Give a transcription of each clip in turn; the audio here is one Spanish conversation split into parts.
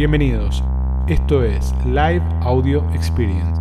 Bienvenidos. Esto es Live Audio Experience.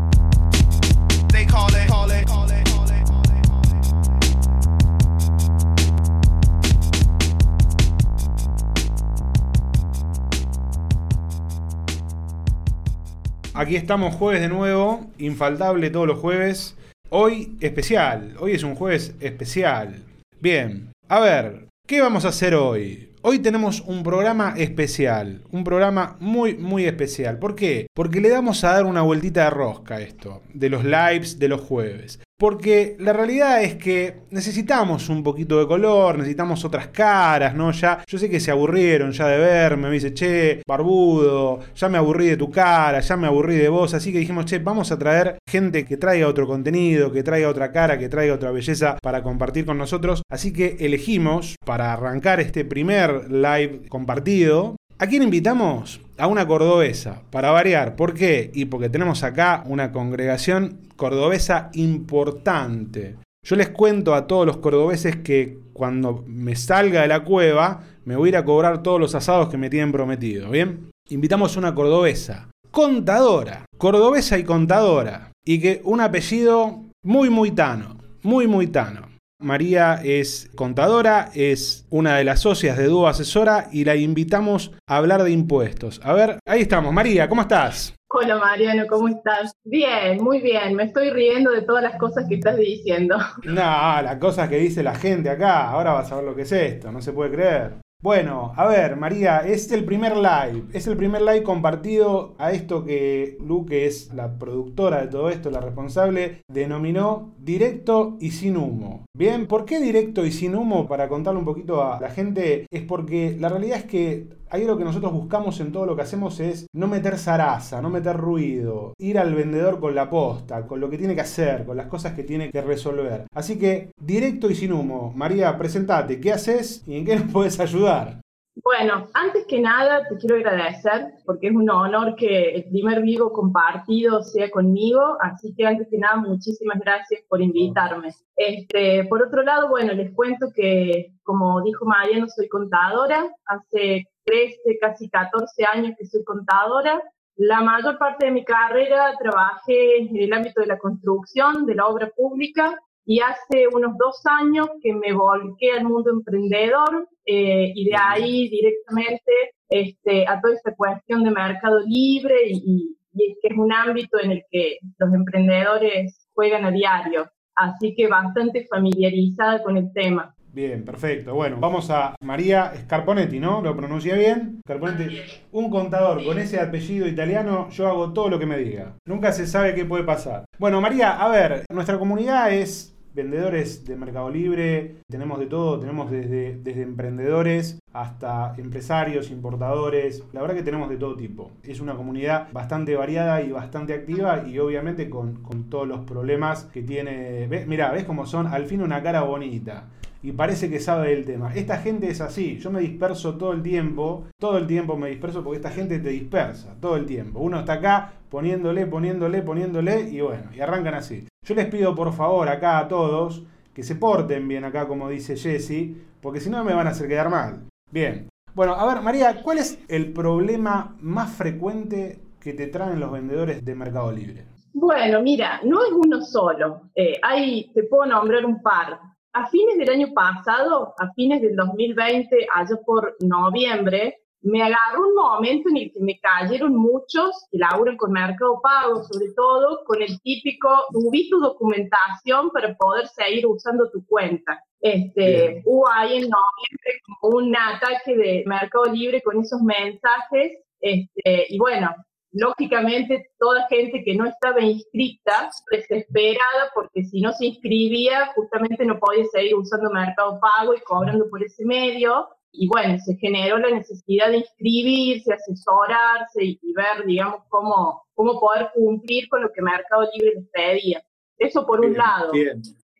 Aquí estamos jueves de nuevo, infaltable todos los jueves. Hoy especial, hoy es un jueves especial. Bien, a ver, ¿qué vamos a hacer hoy? Hoy tenemos un programa especial, un programa muy, muy especial. ¿Por qué? Porque le damos a dar una vueltita de rosca a esto, de los lives de los jueves. Porque la realidad es que necesitamos un poquito de color, necesitamos otras caras, ¿no? Ya, yo sé que se aburrieron ya de verme, me dice, che, barbudo, ya me aburrí de tu cara, ya me aburrí de vos, así que dijimos, che, vamos a traer gente que traiga otro contenido, que traiga otra cara, que traiga otra belleza para compartir con nosotros. Así que elegimos, para arrancar este primer live compartido, ¿A quién invitamos? A una cordobesa, para variar. ¿Por qué? Y porque tenemos acá una congregación cordobesa importante. Yo les cuento a todos los cordobeses que cuando me salga de la cueva me voy a ir a cobrar todos los asados que me tienen prometido, ¿bien? Invitamos una cordobesa, contadora, cordobesa y contadora, y que un apellido muy muy tano, muy muy tano. María es contadora, es una de las socias de Dúo Asesora y la invitamos a hablar de impuestos. A ver, ahí estamos. María, ¿cómo estás? Hola Mariano, ¿cómo estás? Bien, muy bien. Me estoy riendo de todas las cosas que estás diciendo. No, las cosas que dice la gente acá. Ahora vas a ver lo que es esto, no se puede creer. Bueno, a ver, María, es el primer live. Es el primer live compartido a esto que Lu, que es la productora de todo esto, la responsable, denominó directo y sin humo. Bien, ¿por qué directo y sin humo? Para contarle un poquito a la gente, es porque la realidad es que ahí lo que nosotros buscamos en todo lo que hacemos es no meter zaraza, no meter ruido, ir al vendedor con la posta, con lo que tiene que hacer, con las cosas que tiene que resolver. Así que, directo y sin humo. María, presentate, ¿qué haces y en qué nos puedes ayudar? Bueno, antes que nada te quiero agradecer porque es un honor que el primer vivo compartido sea conmigo, así que antes que nada muchísimas gracias por invitarme. Este, por otro lado, bueno, les cuento que como dijo Mariano, soy contadora, hace 13, casi 14 años que soy contadora. La mayor parte de mi carrera trabajé en el ámbito de la construcción, de la obra pública, y hace unos dos años que me volqué al mundo emprendedor eh, y de ahí directamente este, a toda esta cuestión de mercado libre y, y, que es un ámbito en el que los emprendedores juegan a diario. Así que bastante familiarizada con el tema. Bien, perfecto. Bueno, vamos a María Scarponetti, ¿no? ¿Lo pronuncia bien? Scarponetti. Un contador con ese apellido italiano, yo hago todo lo que me diga. Nunca se sabe qué puede pasar. Bueno, María, a ver, nuestra comunidad es vendedores de Mercado Libre, tenemos de todo, tenemos desde, desde emprendedores hasta empresarios, importadores, la verdad que tenemos de todo tipo. Es una comunidad bastante variada y bastante activa y obviamente con, con todos los problemas que tiene. Mira, ¿ves cómo son? Al fin una cara bonita y parece que sabe del tema. Esta gente es así, yo me disperso todo el tiempo, todo el tiempo me disperso porque esta gente te dispersa, todo el tiempo. Uno está acá poniéndole, poniéndole, poniéndole y bueno, y arrancan así. Yo les pido por favor acá a todos que se porten bien acá como dice Jesse, porque si no me van a hacer quedar mal. Bien. Bueno, a ver María, ¿cuál es el problema más frecuente que te traen los vendedores de Mercado Libre? Bueno, mira, no es uno solo. Eh, hay, te puedo nombrar un par a fines del año pasado, a fines del 2020, allá por noviembre, me agarró un momento en el que me cayeron muchos que laburan con Mercado Pago, sobre todo con el típico, subí tu documentación para poder seguir usando tu cuenta. Este, hubo ahí en noviembre como un ataque de Mercado Libre con esos mensajes, este, y bueno, lógicamente toda gente que no estaba inscrita, desesperada, porque si no se inscribía, justamente no podía seguir usando Mercado Pago y cobrando por ese medio. Y bueno, se generó la necesidad de inscribirse, asesorarse y, ver, digamos, cómo, cómo poder cumplir con lo que Mercado Libre les pedía. Eso por un lado.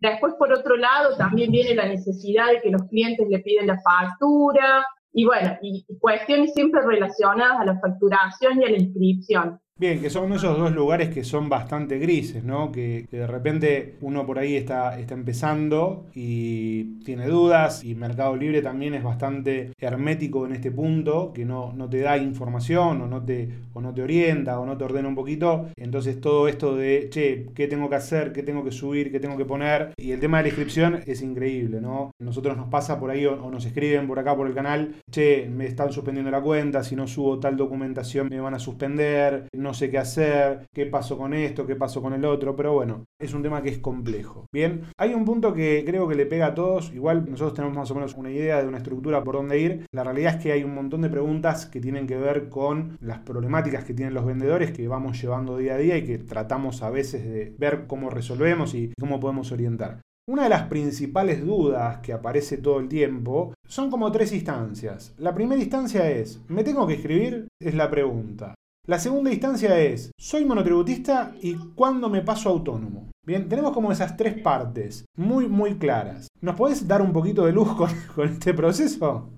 Después, por otro lado, también viene la necesidad de que los clientes le piden la factura, y bueno, y, cuestiones siempre relacionadas a la facturación y a la inscripción. Bien, que son esos dos lugares que son bastante grises, ¿no? Que, de repente uno por ahí está, está empezando y tiene dudas y Mercado Libre también es bastante hermético en este punto, que no, no te da información o no, te, o no te orienta o no te ordena un poquito. Entonces todo esto de, che, ¿qué tengo que hacer? ¿Qué tengo que subir? ¿Qué tengo que poner? Y el tema de la inscripción es increíble, ¿no? Nosotros nos pasa por ahí o, nos escriben por acá por el canal, che, me están suspendiendo la cuenta, si no subo tal documentación me van a suspender, no sé qué hacer, qué pasó con esto, qué pasó con el otro, pero bueno, es un tema que es complejo. Bien, hay un punto que creo que le pega a todos, igual nosotros tenemos más o menos una idea de una estructura por dónde ir, la realidad es que hay un montón de preguntas que tienen que ver con las problemáticas que tienen los vendedores que vamos llevando día a día y que tratamos a veces de ver cómo resolvemos y cómo podemos orientar. Una de las principales dudas que aparece todo el tiempo son como tres instancias. La primera instancia es, ¿me tengo que escribir? Es la pregunta. La segunda instancia es, soy monotributista y cuándo me paso autónomo. Bien, tenemos como esas tres partes muy, muy claras. ¿Nos podés dar un poquito de luz con, este proceso?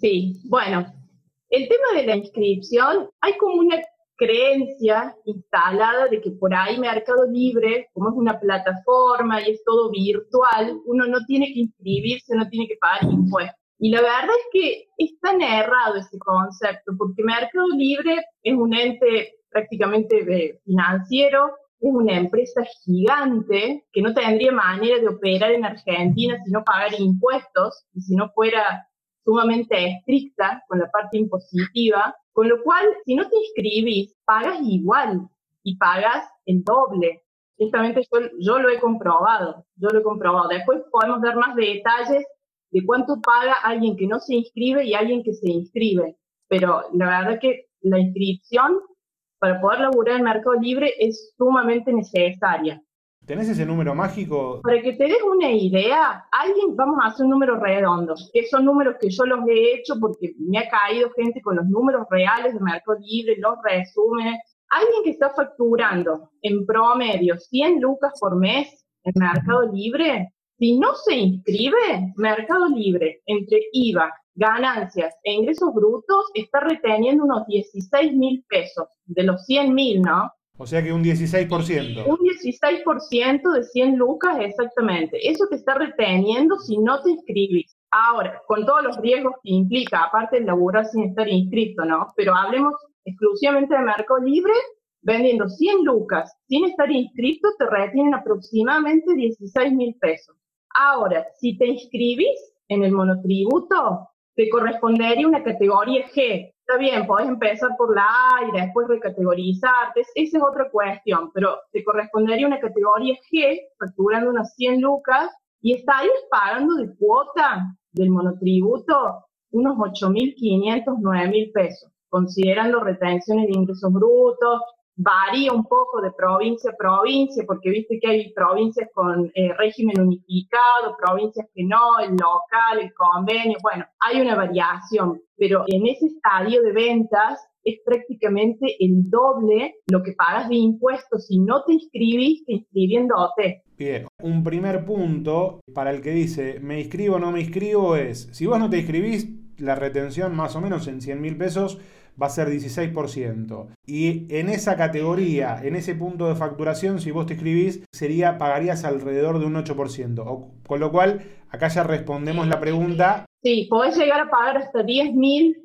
Sí, bueno, el tema de la inscripción, hay como una creencia instalada de que por ahí Mercado Libre, como es una plataforma y es todo virtual, uno no tiene que inscribirse, no tiene que pagar impuestos. Y la verdad es que es tan errado ese concepto, porque Mercado Libre es un ente prácticamente financiero, es una empresa gigante que no tendría manera de operar en Argentina si no pagara impuestos y si no fuera sumamente estricta con la parte impositiva, con lo cual si no te inscribís, pagas igual y pagas el doble. Justamente yo, yo lo he comprobado, yo lo he comprobado. Después podemos dar más detalles de cuánto paga alguien que no se inscribe y alguien que se inscribe. Pero la verdad que la inscripción para poder laburar en Mercado Libre es sumamente necesaria. ¿Tenés ese número mágico? Para que te des una idea, alguien, vamos a hacer un número redondo, que son números que yo los he hecho porque me ha caído gente con los números reales de Mercado Libre, los resúmenes. Alguien que está facturando en promedio 100 lucas por mes en Mercado Libre, si no se inscribe, Mercado Libre, entre IVA, ganancias e ingresos brutos, está reteniendo unos 16 mil pesos de los 100 mil, ¿no? O sea que un 16%. Un 16% de 100 lucas, exactamente. Eso te está reteniendo si no te inscribís. Ahora, con todos los riesgos que implica, aparte de laburar sin estar inscrito, ¿no? Pero hablemos exclusivamente de Mercado Libre, vendiendo 100 lucas sin estar inscrito, te retienen aproximadamente 16 mil pesos. Ahora, si te inscribís en el monotributo, te correspondería una categoría G. Está bien, podés empezar por la A y después recategorizarte, esa es otra cuestión, pero te correspondería una categoría G, facturando unas 100 lucas, y estarías pagando de cuota del monotributo unos 8.500, 9.000 pesos, considerando retenciones de ingresos brutos, varía un poco de provincia a provincia, porque viste que hay provincias con eh, régimen unificado, provincias que no, el local, el convenio, bueno, hay una variación, pero en ese estadio de ventas es prácticamente el doble lo que pagas de impuestos si no te inscribiste inscribiéndote. Bien, un primer punto para el que dice me inscribo o no me inscribo es, si vos no te inscribís, la retención más o menos en 100 mil pesos va a ser 16%. Y en esa categoría, en ese punto de facturación, si vos te escribís, sería, pagarías alrededor de un 8%. con lo cual, acá ya respondemos la pregunta. Sí, podés llegar a pagar hasta 10 mil,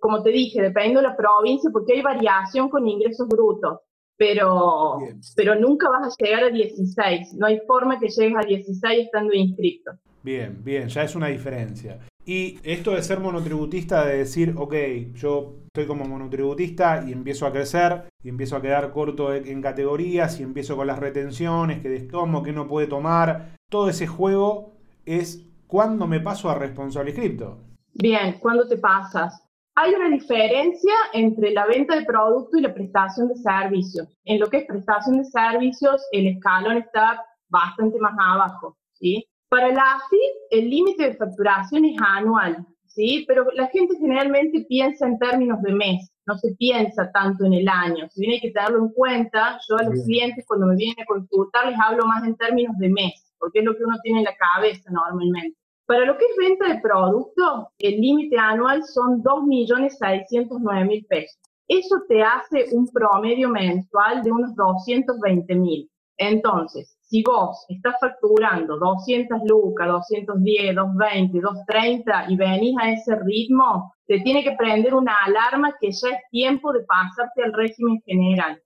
como te dije, dependiendo de la provincia, porque hay variación con ingresos brutos. Pero, pero nunca vas a llegar a 16. No hay forma que llegues a 16 estando inscrito. Bien, bien, ya es una diferencia. Y esto de ser monotributista, de decir, ok, yo estoy como monotributista y empiezo a crecer y empiezo a quedar corto en categorías y empiezo con las retenciones, que destomo, que no puede tomar, todo ese juego es cuando me paso a responsable cripto. Bien, ¿cuándo te pasas? Hay una diferencia entre la venta de producto y la prestación de servicios. En lo que es prestación de servicios, el escalón está bastante más abajo, ¿sí? Para la AFIP, el límite de facturación es anual, ¿sí? Pero la gente generalmente piensa en términos de mes, no se piensa tanto en el año. Si bien hay que tenerlo en cuenta, yo a los clientes cuando me vienen a consultar les hablo más en términos de mes, porque es lo que uno tiene en la cabeza normalmente. Para lo que es venta de producto, el límite anual son 2.609.000 pesos. eso te hace un promedio mensual de unos 220 mil. Entonces, si vos estás facturando 200 lucas, 210, 220, 230 y venís a ese ritmo, te tiene que prender una alarma que ya es tiempo de pasarte al régimen general.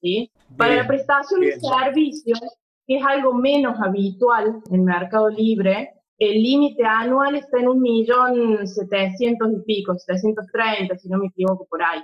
¿sí? Para la prestación de servicios, que es algo menos habitual en Mercado Libre, el límite anual está en un millón setecientos y pico, 730, si no me equivoco por ahí.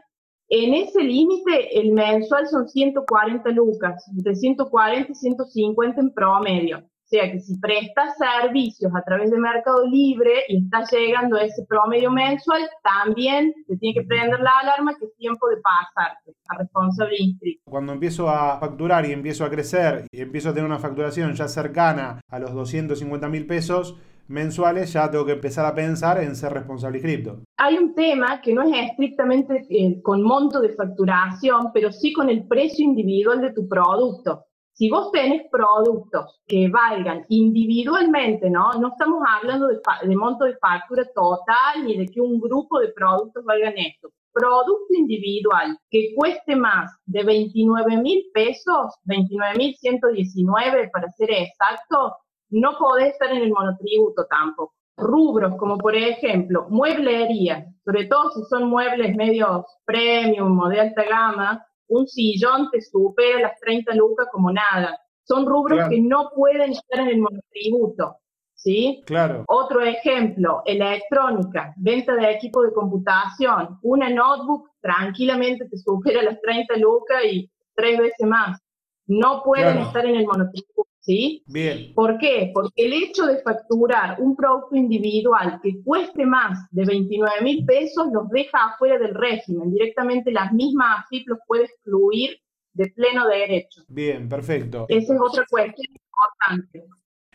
En ese límite, el mensual son 140 lucas, de 140 y 150 en promedio. O sea que si prestas servicios a través de Mercado Libre y estás llegando a ese promedio mensual, también te tiene que prender la alarma que es tiempo de pasarte a responsable inscrito. Cuando empiezo a facturar y empiezo a crecer y empiezo a tener una facturación ya cercana a los 250 mil pesos, mensuales, ya tengo que empezar a pensar en ser responsable inscrito. Hay un tema que no es estrictamente eh, con monto de facturación, pero sí con el precio individual de tu producto. Si vos tenés productos que valgan individualmente, ¿no? No estamos hablando de, de monto de factura total ni de que un grupo de productos valgan esto producto individual que cueste más de 29 mil pesos, 29 mil 119 para ser exacto, no podés estar en el monotributo tampoco. Rubros como por ejemplo mueblería, sobre todo si son muebles medios premium o de alta gama, un sillón te supera las 30 lucas como nada. Son rubros que no pueden estar en el monotributo. ¿Sí? Claro. Otro ejemplo, electrónica, venta de equipo de computación. Una notebook tranquilamente te supera las 30 lucas y tres veces más. No pueden estar en el monotributo. ¿Sí? Bien. ¿Por qué? Porque el hecho de facturar un producto individual que cueste más de 29 mil pesos los deja afuera del régimen. Directamente las mismas AFIP los puede excluir de pleno derecho. Bien, perfecto. Esa es otra cuestión importante.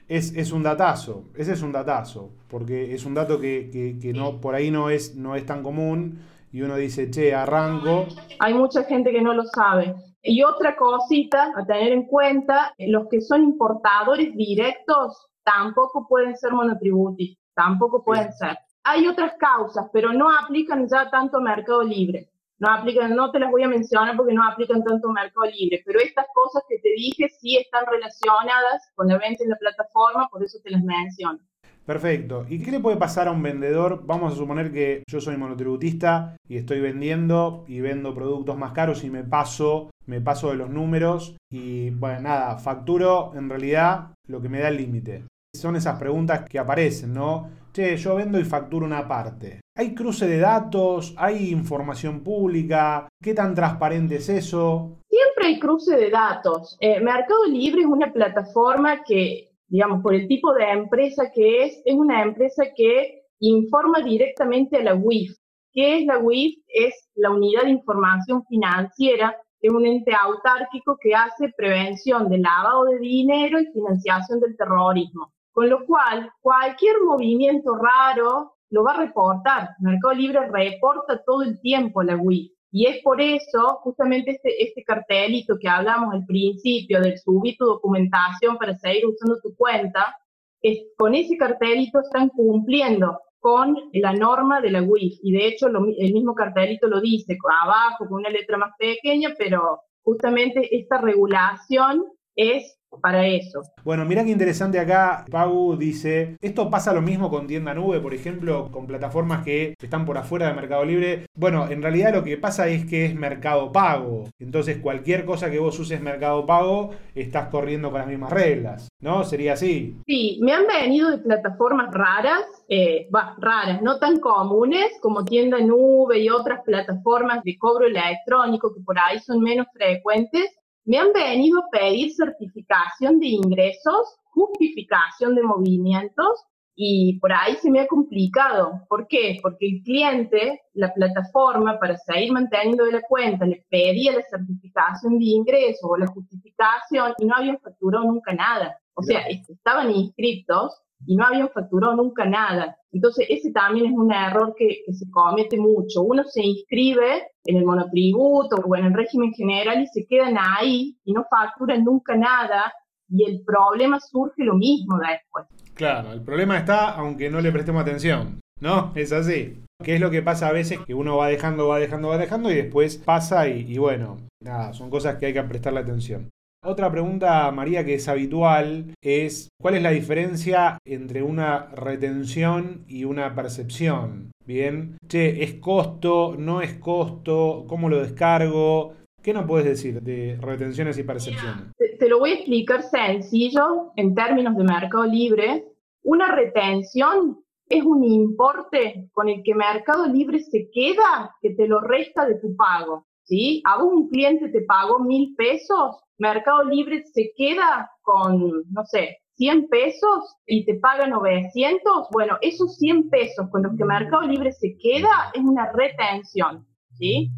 Es, es, un datazo, ese es un datazo, porque es un dato que, que, que, no, por ahí no es, no es tan común y uno dice, che, arranco. Hay mucha gente que no lo sabe. Y otra cosita a tener en cuenta, los que son importadores directos tampoco pueden ser monotributistas, tampoco pueden ser. Hay otras causas, pero no aplican ya tanto Mercado Libre. No aplican, no te las voy a mencionar porque no aplican tanto Mercado Libre, pero estas cosas que te dije sí están relacionadas con la venta en la plataforma, por eso te las menciono. Perfecto. ¿Y qué le puede pasar a un vendedor? Vamos a suponer que yo soy monotributista y estoy vendiendo y vendo productos más caros y me paso, me paso de los números y bueno, nada, facturo en realidad lo que me da el límite. Son esas preguntas que aparecen, ¿no? Che, yo vendo y facturo una parte. ¿Hay cruce de datos? ¿Hay información pública? ¿Qué tan transparente es eso? Siempre hay cruce de datos. Eh, Mercado Libre es una plataforma que digamos, por el tipo de empresa que es, es una empresa que informa directamente a la UIF. ¿Qué es la UIF? Es la Unidad de Información Financiera, es un ente autárquico que hace prevención del lavado de dinero y financiación del terrorismo. Con lo cual, cualquier movimiento raro lo va a reportar. Mercado Libre reporta todo el tiempo la UIF. Y es por eso, justamente este, este cartelito que hablamos al principio del subir tu documentación para seguir usando tu cuenta, es, con ese cartelito están cumpliendo con la norma de la WIF. Y de hecho el mismo cartelito lo dice, abajo con una letra más pequeña, pero justamente esta regulación es para eso. Bueno, mira qué interesante acá. Pau dice, esto pasa lo mismo con tienda nube, por ejemplo, con plataformas que están por afuera de Mercado Libre. Bueno, en realidad lo que pasa es que es Mercado Pago. Entonces cualquier cosa que vos uses Mercado Pago, estás corriendo con las mismas reglas, ¿no? Sería así. Sí, me han venido de plataformas raras, eh, raras, no tan comunes como tienda nube y otras plataformas de cobro electrónico que por ahí son menos frecuentes me han venido a pedir certificación de ingresos, justificación de movimientos y por ahí se me ha complicado. ¿Por qué? Porque el cliente, la plataforma, para seguir manteniendo de la cuenta, le pedía la certificación de ingresos o la justificación y no habían facturado nunca nada. O sea, estaban inscritos y no habían facturado nunca nada. Entonces, ese también es un error que, se comete mucho. Uno se inscribe en el monotributo o en el régimen general y se quedan ahí y no facturan nunca nada y el problema surge lo mismo después. Claro, el problema está aunque no le prestemos atención. ¿no? Es así. ¿Qué es lo que pasa a veces? Que uno va dejando, va dejando, va dejando y después pasa y, y bueno, nada, son cosas que hay que prestarle atención. Otra pregunta, María, que es habitual, es ¿cuál es la diferencia entre una retención y una percepción? Bien, che, ¿es costo? ¿No es costo? ¿Cómo lo descargo? ¿Qué nos puedes decir de retenciones y percepciones? Te, lo voy a explicar sencillo en términos de mercado libre. Una retención es un importe con el que Mercado Libre se queda que te lo resta de tu pago. ¿sí? A vos un cliente te pagó mil pesos, Mercado Libre se queda con, no sé, 100 pesos y te paga 900, bueno, esos 100 pesos con los que Mercado Libre se queda es una retención, ¿sí?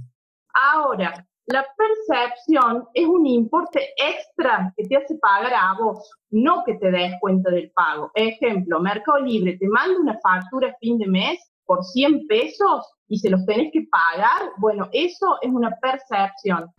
Ahora, la percepción es un importe extra que te hace pagar a vos, no que te des cuenta del pago. Ejemplo, Mercado Libre te manda una factura a fin de mes por 100 pesos y se los tenés que pagar, bueno, eso es una percepción.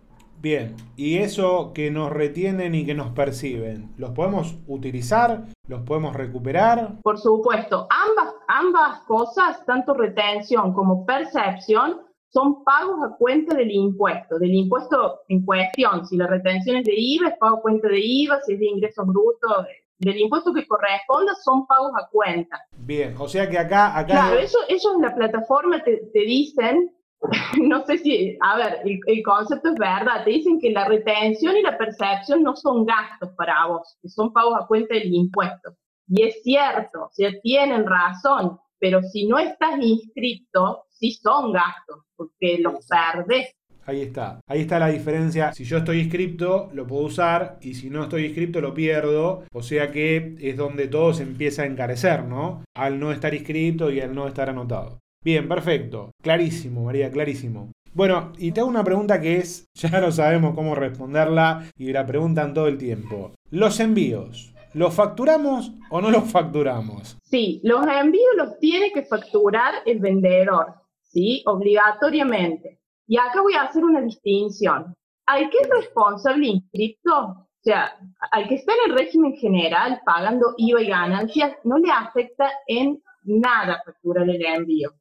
Bien, y eso que nos retienen y que nos perciben, ¿los podemos utilizar? ¿Los podemos recuperar? Por supuesto, ambas, ambas cosas, tanto retención como percepción, son pagos a cuenta del impuesto, del impuesto en cuestión. Si la retención es de IVA, es pago a cuenta de IVA, si es de ingresos brutos, del impuesto que corresponda, son pagos a cuenta. Bien, o sea que acá... acá claro, eso, ellos en la plataforma te, te dicen no sé si, a ver, el, concepto es verdad, te dicen que la retención y la percepción no son gastos para vos, que son pagos a cuenta del impuesto. Y es cierto, o sea, tienen razón, pero si no estás inscrito, sí son gastos, porque los perdés. Ahí está, ahí está la diferencia. Si yo estoy inscripto, lo puedo usar, y si no estoy inscripto, lo pierdo. O sea que es donde todo se empieza a encarecer, ¿no? Al no estar inscrito y al no estar anotado. Bien, perfecto. Clarísimo, María, clarísimo. Bueno, y te una pregunta que es, ya no sabemos cómo responderla y la preguntan todo el tiempo. Los envíos, ¿los facturamos o no los facturamos? Sí, los envíos los tiene que facturar el vendedor, ¿sí? Obligatoriamente. Y acá voy a hacer una distinción. Al que es responsable inscripto, o sea, al que está en el régimen general pagando IVA y ganancias, no le afecta en nada facturar el envío.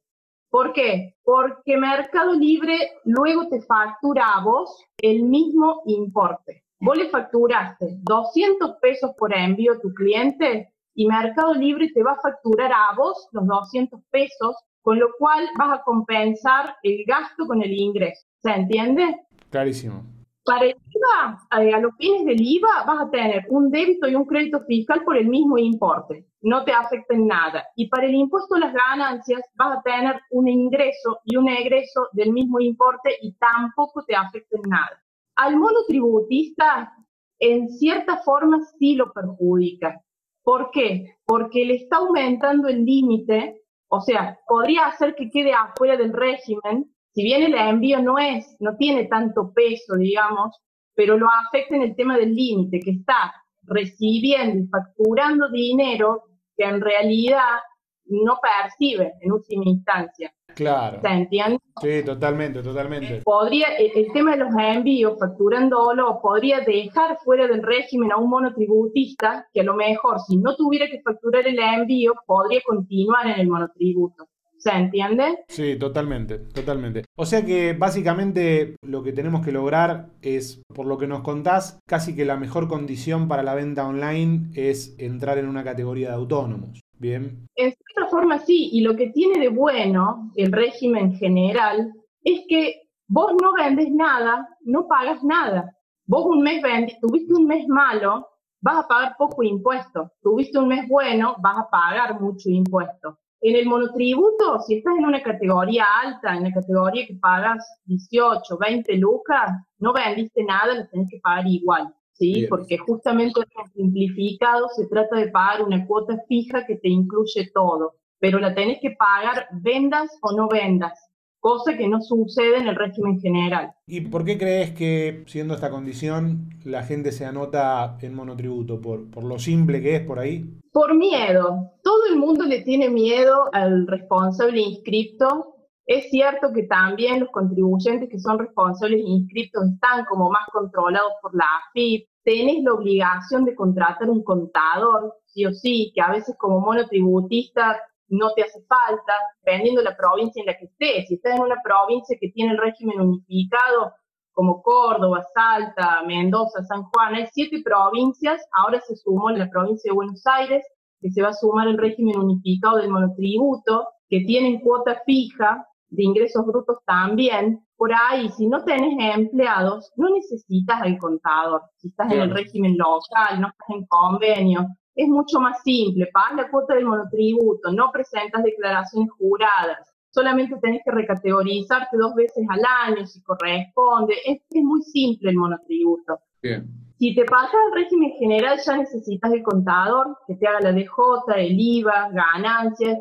¿Por qué? Porque Mercado Libre luego te factura a vos el mismo importe. Vos le facturaste 200 pesos por envío a tu cliente y Mercado Libre te va a facturar a vos los 200 pesos, con lo cual vas a compensar el gasto con el ingreso. ¿Se entiende? Clarísimo. Para el IVA, a los fines del IVA, vas a tener un débito y un crédito fiscal por el mismo importe. No te afecta en nada. Y para el impuesto a las ganancias, vas a tener un ingreso y un egreso del mismo importe y tampoco te afecta en nada. Al monotributista, en cierta forma, sí lo perjudica. ¿Por qué? Porque le está aumentando el límite, o sea, podría hacer que quede afuera del régimen si bien el envío no es, no tiene tanto peso, digamos, pero lo afecta en el tema del límite, que está recibiendo y facturando dinero que en realidad no percibe en última instancia. Claro. ¿Se entiende? Sí, totalmente, totalmente. Podría, el, tema de los envíos, facturándolo, podría dejar fuera del régimen a un monotributista que a lo mejor, si no tuviera que facturar el envío, podría continuar en el monotributo. ¿Se entiende? Sí, totalmente, totalmente. O sea que básicamente lo que tenemos que lograr es, por lo que nos contás, casi que la mejor condición para la venta online es entrar en una categoría de autónomos. Bien. En cierta forma sí, y lo que tiene de bueno el régimen general es que vos no vendes nada, no pagas nada. Vos un mes vendiste, tuviste un mes malo, vas a pagar poco impuesto. Tuviste un mes bueno, vas a pagar mucho impuesto. En el monotributo, si estás en una categoría alta, en la categoría que pagas 18, 20 lucas, no vendiste nada, lo tenés que pagar igual, ¿sí? Porque justamente simplificado se trata de pagar una cuota fija que te incluye todo, pero la tenés que pagar vendas o no vendas cosa que no sucede en el régimen general. ¿Y por qué crees que, siendo esta condición, la gente se anota en monotributo? ¿Por, por lo simple que es por ahí? Por miedo. Todo el mundo le tiene miedo al responsable inscripto. Es cierto que también los contribuyentes que son responsables inscriptos están como más controlados por la AFIP. Tenés la obligación de contratar un contador, sí o sí, que a veces como monotributista no te hace falta, dependiendo de la provincia en la que estés. Si estás en una provincia que tiene el régimen unificado, como Córdoba, Salta, Mendoza, San Juan, hay siete provincias, ahora se sumó en la provincia de Buenos Aires, que se va a sumar el régimen unificado del monotributo, que tienen cuota fija de ingresos brutos también. Por ahí, si no tenés empleados, no necesitas el contador. Si estás en el régimen local, no estás en convenio, es mucho más simple. Pagas la cuota del monotributo, no presentas declaraciones juradas, solamente tenés que recategorizarte dos veces al año si corresponde. Es, muy simple el monotributo. Si te pasas al régimen general, ya necesitas el contador que te haga la DJ, el IVA, ganancias,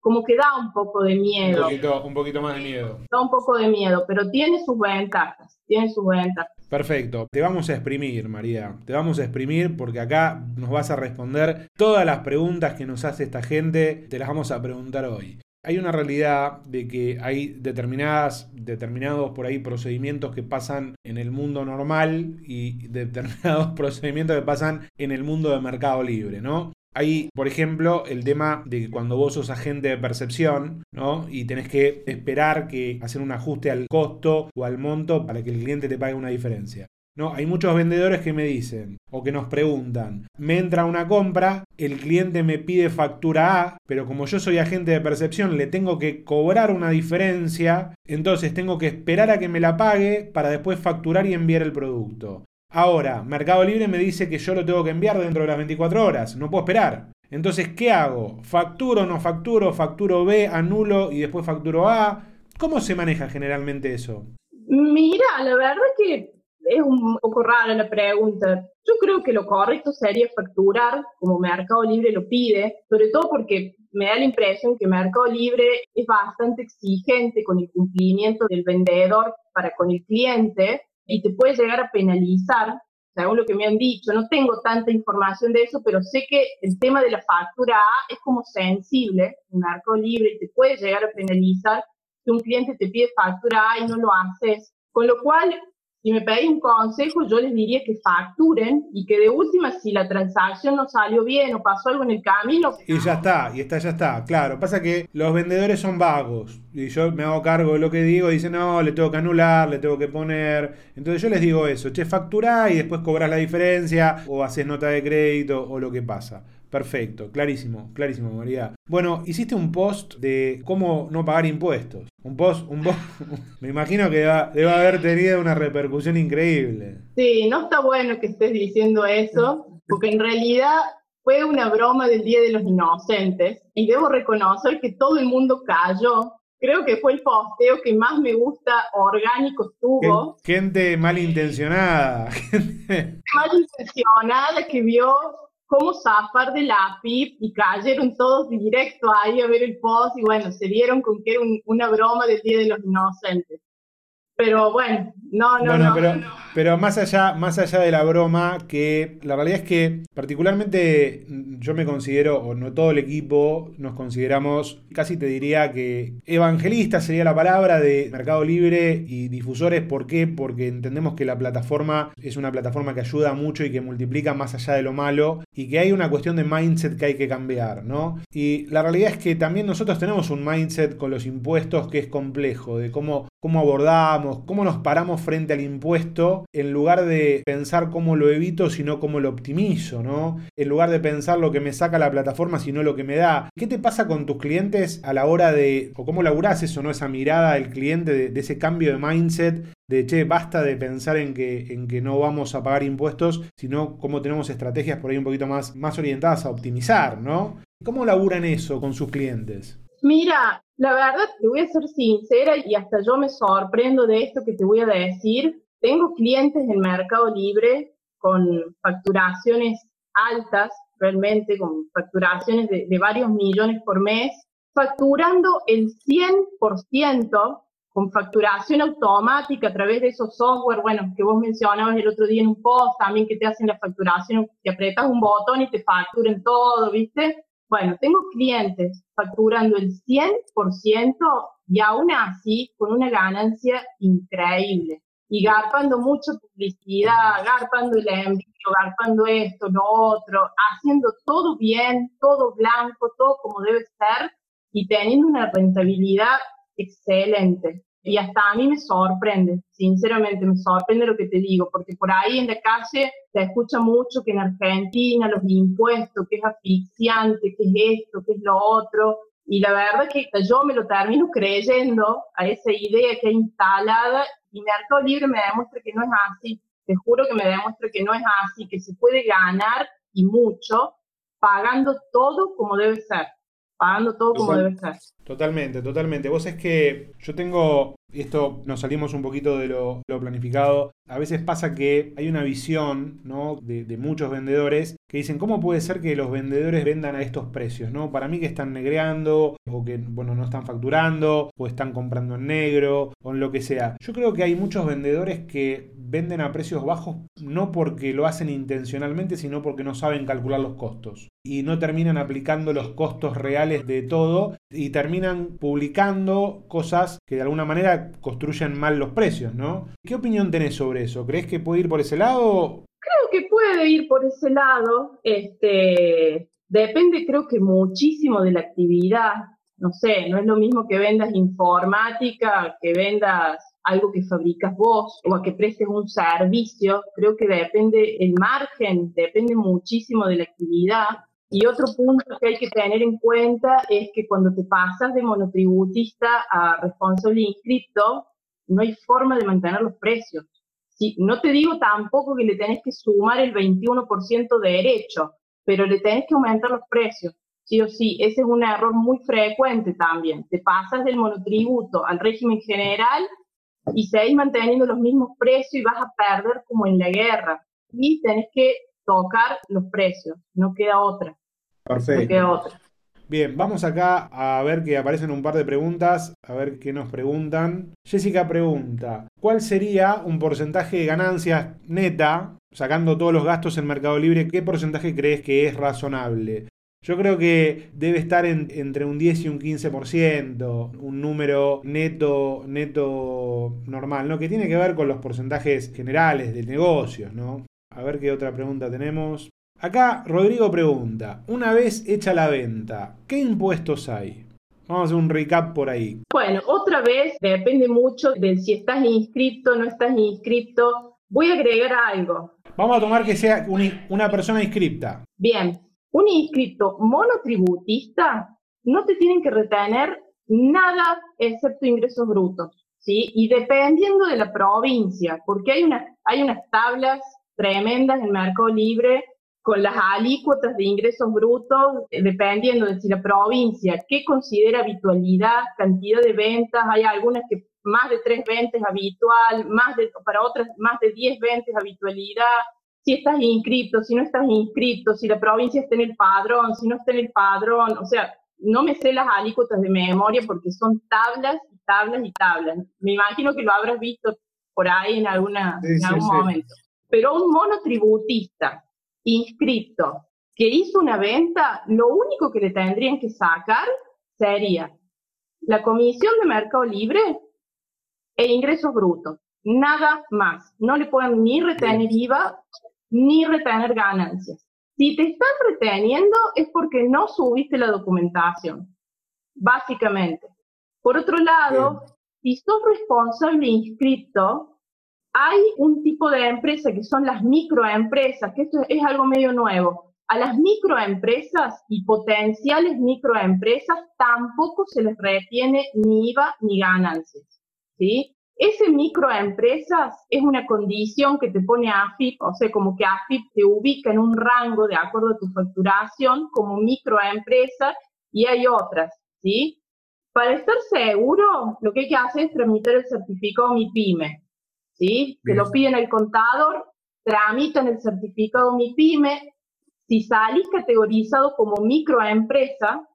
como que da un poco de miedo. Un poquito, más de miedo. Da un poco de miedo, pero tiene sus ventajas, tiene sus ventajas. Perfecto, te vamos a exprimir, María, te vamos a exprimir porque acá nos vas a responder todas las preguntas que nos hace esta gente, te las vamos a preguntar hoy. Hay una realidad de que hay determinadas, determinados por ahí procedimientos que pasan en el mundo normal y determinados procedimientos que pasan en el mundo de mercado libre, ¿no? Hay, por ejemplo, el tema de que cuando vos sos agente de percepción, ¿no? Y tenés que esperar que hacer un ajuste al costo o al monto para que el cliente te pague una diferencia. ¿No? Hay muchos vendedores que me dicen o que nos preguntan, me entra una compra, el cliente me pide factura A, pero como yo soy agente de percepción le tengo que cobrar una diferencia, entonces tengo que esperar a que me la pague para después facturar y enviar el producto. Ahora, Mercado Libre me dice que yo lo tengo que enviar dentro de las 24 horas, no puedo esperar. Entonces, ¿qué hago? ¿Facturo, no facturo? ¿Facturo B, anulo y después facturo A? ¿Cómo se maneja generalmente eso? Mira, la verdad que es un poco rara la pregunta. Yo creo que lo correcto sería facturar como Mercado Libre lo pide, sobre todo porque me da la impresión que Mercado Libre es bastante exigente con el cumplimiento del vendedor para con el cliente y te puede llegar a penalizar, según lo que me han dicho. No tengo tanta información de eso, pero sé que el tema de la factura A es como sensible en Mercado Libre y te puede llegar a penalizar si un cliente te pide factura A y no lo haces. Con lo cual, si me pedís un consejo, yo les diría que facturen y que de última, si la transacción no salió bien o pasó algo en el camino. Y ya está, y está, ya está. Claro, pasa que los vendedores son vagos y yo me hago cargo de lo que digo. Dicen, no, le tengo que anular, le tengo que poner. Entonces yo les digo eso, che, factura y después cobras la diferencia o haces nota de crédito o lo que pasa. Perfecto, clarísimo, clarísimo, María. Bueno, hiciste un post de cómo no pagar impuestos. Un post, un post, me imagino que debe haber tenido una repercusión increíble. Sí, no está bueno que estés diciendo eso, porque en realidad fue una broma del Día de los Inocentes y debo reconocer que todo el mundo cayó. Creo que fue el posteo que más me gusta orgánico estuvo. Gente malintencionada. Malintencionada que vio cómo zafar de la y cayeron todos directo ahí a ver el post y bueno, se dieron con que era una broma del Día de los Inocentes. Pero bueno, no, no, no, pero, pero más allá, más allá de la broma, que la realidad es que particularmente yo me considero, o no todo el equipo, nos consideramos, casi te diría que evangelistas sería la palabra de Mercado Libre y difusores. ¿Por qué? Porque entendemos que la plataforma es una plataforma que ayuda mucho y que multiplica más allá de lo malo y que hay una cuestión de mindset que hay que cambiar, ¿no? Y la realidad es que también nosotros tenemos un mindset con los impuestos que es complejo, de cómo, cómo abordamos, cómo nos paramos frente al impuesto en lugar de pensar cómo lo evito, sino cómo lo optimizo, ¿no? En lugar de pensar lo que me saca la plataforma, sino lo que me da. ¿Qué te pasa con tus clientes a la hora de, o cómo laburás eso, ¿no? Esa mirada del cliente, de, ese cambio de mindset de che, basta de pensar en que, en que no vamos a pagar impuestos, sino cómo tenemos estrategias por ahí un poquito más, más orientadas a optimizar, ¿no? ¿Cómo laburan eso con sus clientes? Mira, la verdad, te voy a ser sincera y hasta yo me sorprendo de esto que te voy a decir. Tengo clientes en Mercado Libre con facturaciones altas, realmente con facturaciones de, de varios millones por mes, facturando el 100% con facturación automática a través de esos software, bueno, que vos mencionabas el otro día en un post también que te hacen la facturación, que apretas un botón y te facturen todo, ¿viste? Bueno, tengo clientes facturando el 100% y aún así con una ganancia increíble. Y garpando mucha publicidad, garpando el envío, garpando esto, lo otro, haciendo todo bien, todo blanco, todo como debe ser y teniendo una rentabilidad excelente. Y hasta a mí me sorprende, sinceramente me sorprende lo que te digo, porque por ahí en la calle se escucha mucho que en Argentina los impuestos, que es asfixiante, que es esto, que es lo otro, y la verdad que yo me lo termino creyendo a esa idea que he instalada y Mercado Libre me demuestra que no es así. Te juro que me demuestra que no es así, que se puede ganar y mucho pagando todo como debe ser pagando todo como debe ser. Totalmente, totalmente. Vos es que yo tengo, esto nos salimos un poquito de lo, planificado, a veces pasa que hay una visión ¿no? de, de, muchos vendedores que dicen, ¿cómo puede ser que los vendedores vendan a estos precios? ¿no? Para mí que están negreando, o que bueno, no están facturando, o están comprando en negro, o en lo que sea. Yo creo que hay muchos vendedores que venden a precios bajos no porque lo hacen intencionalmente, sino porque no saben calcular los costos. Y no terminan aplicando los costos reales de todo y terminan publicando cosas que de alguna manera construyen mal los precios, ¿no? ¿Qué opinión tenés sobre eso? ¿Crees que puede ir por ese lado? Creo que puede ir por ese lado. Este, depende, creo que muchísimo de la actividad. No sé, no es lo mismo que vendas informática, que vendas algo que fabricas vos o a que prestes un servicio, creo que depende el margen, depende muchísimo de la actividad. Y otro punto que hay que tener en cuenta es que cuando te pasas de monotributista a responsable inscripto, no hay forma de mantener los precios. Si, no te digo tampoco que le tenés que sumar el 21% de derecho, pero le tenés que aumentar los precios. Sí o sí, ese es un error muy frecuente también. Te pasas del monotributo al régimen general y seguís manteniendo los mismos precios y vas a perder como en la guerra. Y tenés que tocar los precios, no queda otra. Perfecto. No queda otra. Bien, vamos acá a ver que aparecen un par de preguntas, a ver qué nos preguntan. Jessica pregunta, ¿cuál sería un porcentaje de ganancias neta, sacando todos los gastos en Mercado Libre, qué porcentaje crees que es razonable? Yo creo que debe estar entre un 10 y un 15%, un número neto, neto normal, ¿no? Que tiene que ver con los porcentajes generales del negocio, ¿no? A ver qué otra pregunta tenemos. Acá Rodrigo pregunta, una vez hecha la venta, ¿qué impuestos hay? Vamos a hacer un recap por ahí. Bueno, otra vez depende mucho de si estás inscrito, no estás inscrito. Voy a agregar algo. Vamos a tomar que sea una persona inscripta. Bien, un inscrito monotributista no te tienen que retener nada excepto ingresos brutos, ¿sí? Y dependiendo de la provincia, porque hay, una, hay unas tablas tremendas en Mercado Libre con las alícuotas de ingresos brutos, eh, dependiendo de si la provincia, qué considera habitualidad, cantidad de ventas, hay algunas que más de tres ventas habitual, más de, para otras más de diez ventas habitualidad, si estás inscrito, si no estás inscrito, si la provincia está en el padrón, si no está en el padrón, o sea, no me sé las alícuotas de memoria porque son tablas y tablas y tablas. Me imagino que lo habrás visto por ahí en, alguna, en algún momento. Pero un monotributista inscrito que hizo una venta, lo único que le tendrían que sacar sería la comisión de mercado libre e ingresos brutos. Nada más. No le pueden ni retener IVA ni retener ganancias. Si te están reteniendo es porque no subiste la documentación, básicamente. Por otro lado, si sos responsable inscrito, hay un tipo de empresa que son las microempresas, que esto es algo medio nuevo. A las microempresas y potenciales microempresas tampoco se les retiene ni IVA ni ganancias. ¿sí? Ese microempresas es una condición que te pone AFIP, o sea, como que AFIP te ubica en un rango de acuerdo a tu facturación como microempresa y hay otras, ¿sí? Para estar seguro, lo que hay que hacer es tramitar el certificado MIPYME, ¿sí? Te lo piden el contador, tramitan el certificado MIPYME. Si salís categorizado como microempresa,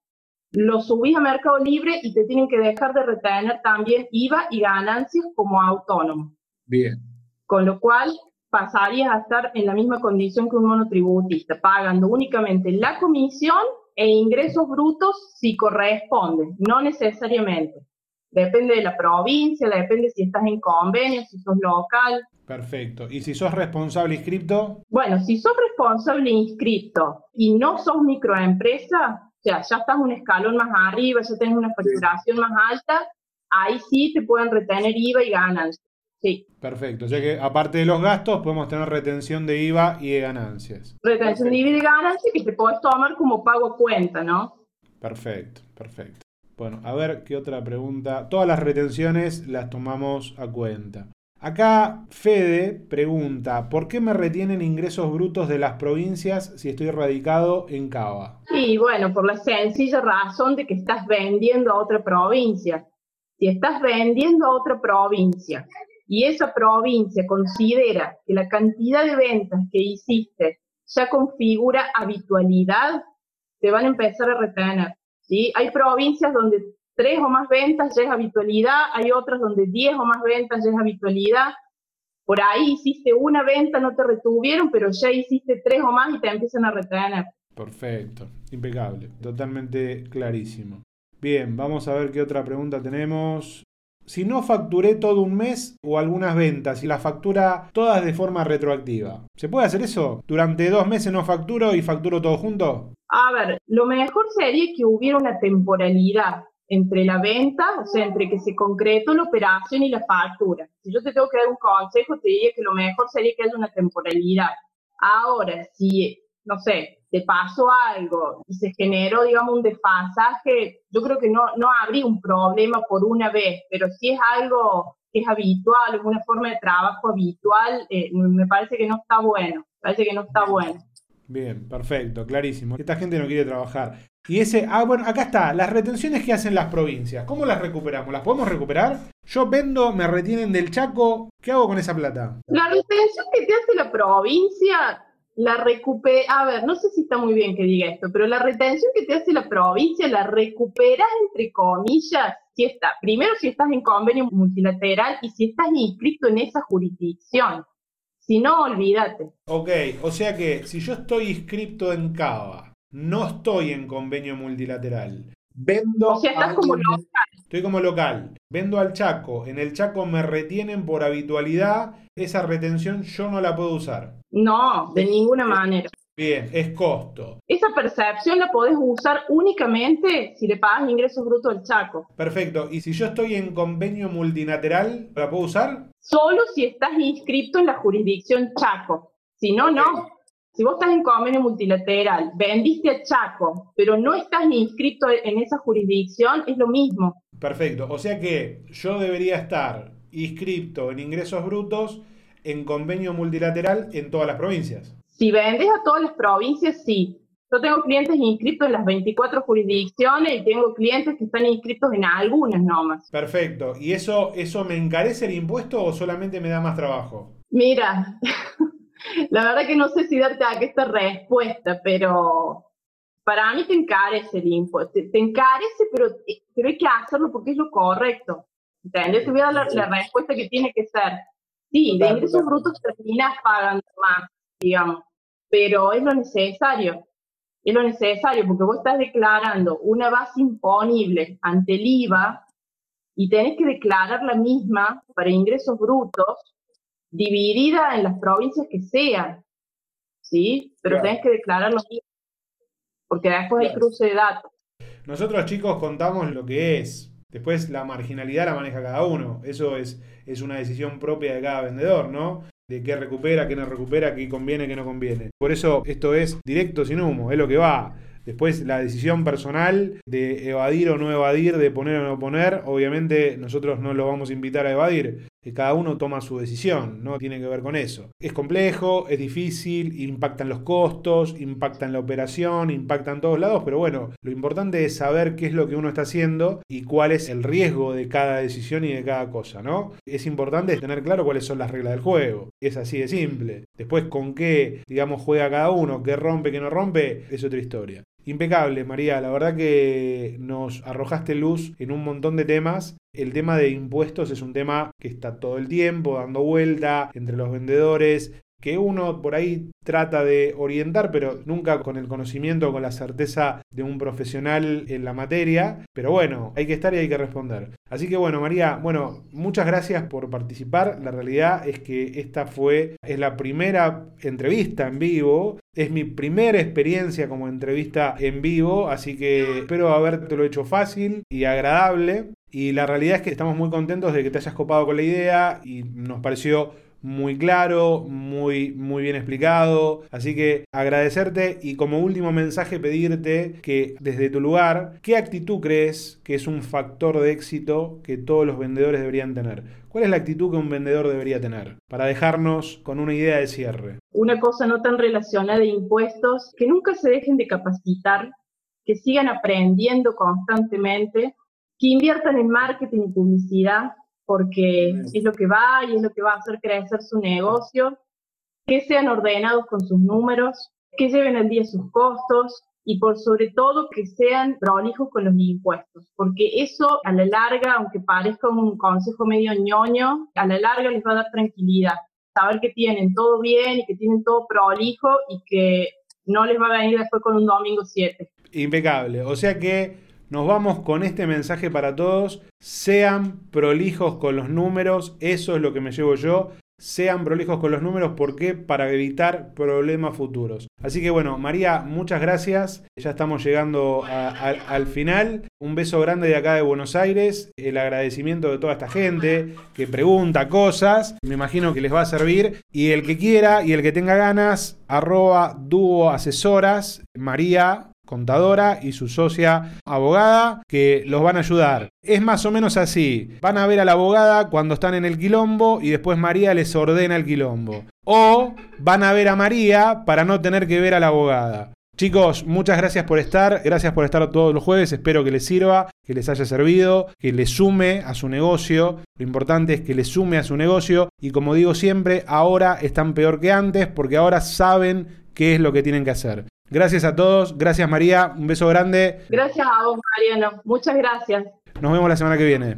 lo subís a Mercado Libre y te tienen que dejar de retener también IVA y ganancias como autónomo. Bien. Con lo cual pasarías a estar en la misma condición que un monotributista, pagando únicamente la comisión e ingresos brutos si corresponde, no necesariamente. Depende de la provincia, depende si estás en convenio, si sos local. Perfecto. ¿Y si sos responsable inscripto? Bueno, si sos responsable inscrito y no sos microempresa, sea, ya estás un escalón más arriba, ya tienes una facturación más alta, ahí sí te pueden retener IVA y ganancias. Sí. Perfecto, ya que aparte de los gastos podemos tener retención de IVA y de ganancias. Retención de IVA y de ganancias que te puedes tomar como pago a cuenta, ¿no? Perfecto, perfecto. Bueno, a ver qué otra pregunta. Todas las retenciones las tomamos a cuenta. Acá Fede pregunta, ¿por qué me retienen ingresos brutos de las provincias si estoy radicado en Cava? Y bueno, por la sencilla razón de que estás vendiendo a otra provincia. Si estás vendiendo a otra provincia y esa provincia considera que la cantidad de ventas que hiciste ya configura habitualidad, te van a empezar a retener. ¿Sí? Hay provincias donde tres o más ventas ya es habitualidad, hay otras donde diez o más ventas ya es habitualidad. Por ahí hiciste una venta, no te retuvieron, pero ya hiciste tres o más y te empiezan a retener. Perfecto, impecable, totalmente clarísimo. Bien, vamos a ver qué otra pregunta tenemos. Si no facturé todo un mes o algunas ventas y la factura todas de forma retroactiva, ¿se puede hacer eso? ¿Durante dos meses no facturo y facturo todo junto? A ver, lo mejor sería que hubiera una temporalidad entre la venta, o sea, entre que se concretó la operación y la factura. Si yo te tengo que dar un consejo, te diría que lo mejor sería que haya una temporalidad. Ahora, si, no sé, te pasó algo y se generó, digamos, un desfasaje, yo creo que no, no habría un problema por una vez, pero si es algo que es habitual, es una forma de trabajo habitual, eh, me parece que no está bueno, me parece que no está bueno. Bien, perfecto, clarísimo. Esta gente no quiere trabajar. Y ese, ah, bueno, acá está, las retenciones que hacen las provincias. ¿Cómo las recuperamos? ¿Las podemos recuperar? Yo vendo, me retienen del Chaco, ¿qué hago con esa plata? La retención que te hace la provincia la recupera, a ver, no sé si está muy bien que diga esto, pero la retención que te hace la provincia la recuperas entre comillas si está, primero si estás en convenio multilateral y si estás inscrito en esa jurisdicción. Si no, olvídate. Ok, o sea que si yo estoy inscrito en Cava, no estoy en convenio multilateral, vendo... O sea, estás como local. Estoy como local. Vendo al Chaco. En el Chaco me retienen por habitualidad. Esa retención yo no la puedo usar. No, de ninguna manera. Bien, es costo. Esa percepción la podés usar únicamente si le pagas ingresos brutos al Chaco. Perfecto. ¿Y si yo estoy en convenio multilateral, la puedo usar? Solo si estás inscrito en la jurisdicción Chaco. Si no, no. Si vos estás en convenio multilateral, vendiste a Chaco, pero no estás inscrito en esa jurisdicción, es lo mismo. Perfecto. O sea que yo debería estar inscrito en ingresos brutos en convenio multilateral en todas las provincias. Si vendes a todas las provincias, sí. Yo tengo clientes inscritos en las 24 jurisdicciones y tengo clientes que están inscritos en algunas nomás. Perfecto. ¿Y eso, eso me encarece el impuesto o solamente me da más trabajo? Mira, la verdad que no sé si darte esta respuesta, pero para mí te encarece el impuesto. Te, encarece, pero, pero hay que hacerlo porque es lo correcto. ¿Entendés? Te voy a dar la respuesta que tiene que ser. Sí, de ingresos brutos terminas pagando más, digamos, pero es lo necesario. Es lo necesario porque vos estás declarando una base imponible ante el IVA y tenés que declarar la misma para ingresos brutos dividida en las provincias que sean, ¿sí? Pero tenés que declarar lo mismo porque después hay cruce de datos. Nosotros chicos contamos lo que es Después la marginalidad la maneja cada uno. Eso es, es una decisión propia de cada vendedor, ¿no? De qué recupera, qué no recupera, qué conviene, qué no conviene. Por eso esto es directo sin humo, es lo que va. Después la decisión personal de evadir o no evadir, de poner o no poner, obviamente nosotros no lo vamos a invitar a evadir. Que cada uno toma su decisión, no tiene que ver con eso. Es complejo, es difícil, impactan los costos, impactan la operación, impactan todos lados, pero bueno, lo importante es saber qué es lo que uno está haciendo y cuál es el riesgo de cada decisión y de cada cosa, ¿no? Es importante tener claro cuáles son las reglas del juego. Es así de simple. Después con qué, digamos, juega cada uno, qué rompe, qué no rompe, es otra historia. Impecable, María. La verdad que nos arrojaste luz en un montón de temas. El tema de impuestos es un tema que está todo el tiempo dando vuelta entre los vendedores, que uno por ahí trata de orientar, pero nunca con el conocimiento con la certeza de un profesional en la materia. Pero bueno, hay que estar y hay que responder. Así que bueno, María, bueno, muchas gracias por participar. La realidad es que esta fue, es la primera entrevista en vivo. Es mi primera experiencia como entrevista en vivo, así que espero haberte lo hecho fácil y agradable. Y la realidad es que estamos muy contentos de que te hayas copado con la idea y nos pareció muy claro, muy, muy bien explicado. Así que agradecerte y como último mensaje pedirte que desde tu lugar, ¿qué actitud crees que es un factor de éxito que todos los vendedores deberían tener? ¿Cuál es la actitud que un vendedor debería tener? Para dejarnos con una idea de cierre. Una cosa no tan relacionada de impuestos, que nunca se dejen de capacitar, que sigan aprendiendo constantemente, que inviertan en marketing y publicidad, porque es lo que va y es lo que va a hacer crecer su negocio, que sean ordenados con sus números, que lleven al día sus costos y por sobre todo que sean prolijos con los impuestos, porque eso a la larga, aunque parezca un consejo medio ñoño, a la larga les va a dar tranquilidad, saber que tienen todo bien y que tienen todo prolijo y que no les va a venir después con un domingo 7. Impecable, o sea que nos vamos con este mensaje para todos. Sean prolijos con los números, eso es lo que me llevo yo. Sean prolijos con los números, ¿por qué? Para evitar problemas futuros. Así que bueno, María, muchas gracias. Ya estamos llegando al final. Un beso grande de acá de Buenos Aires. El agradecimiento de toda esta gente que pregunta cosas. Me imagino que les va a servir. Y el que quiera y el que tenga ganas, arroba dúo asesoras. María contadora y su socia abogada que los van a ayudar. Es más o menos así. Van a ver a la abogada cuando están en el quilombo y después María les ordena el quilombo. O van a ver a María para no tener que ver a la abogada. Chicos, muchas gracias por estar, gracias por estar todos los jueves, espero que les sirva, que les haya servido, que les sume a su negocio. Lo importante es que les sume a su negocio y como digo siempre, ahora están peor que antes porque ahora saben qué es lo que tienen que hacer. Gracias a todos, gracias María, un beso grande. Gracias a vos, Mariano, muchas gracias. Nos vemos la semana que viene.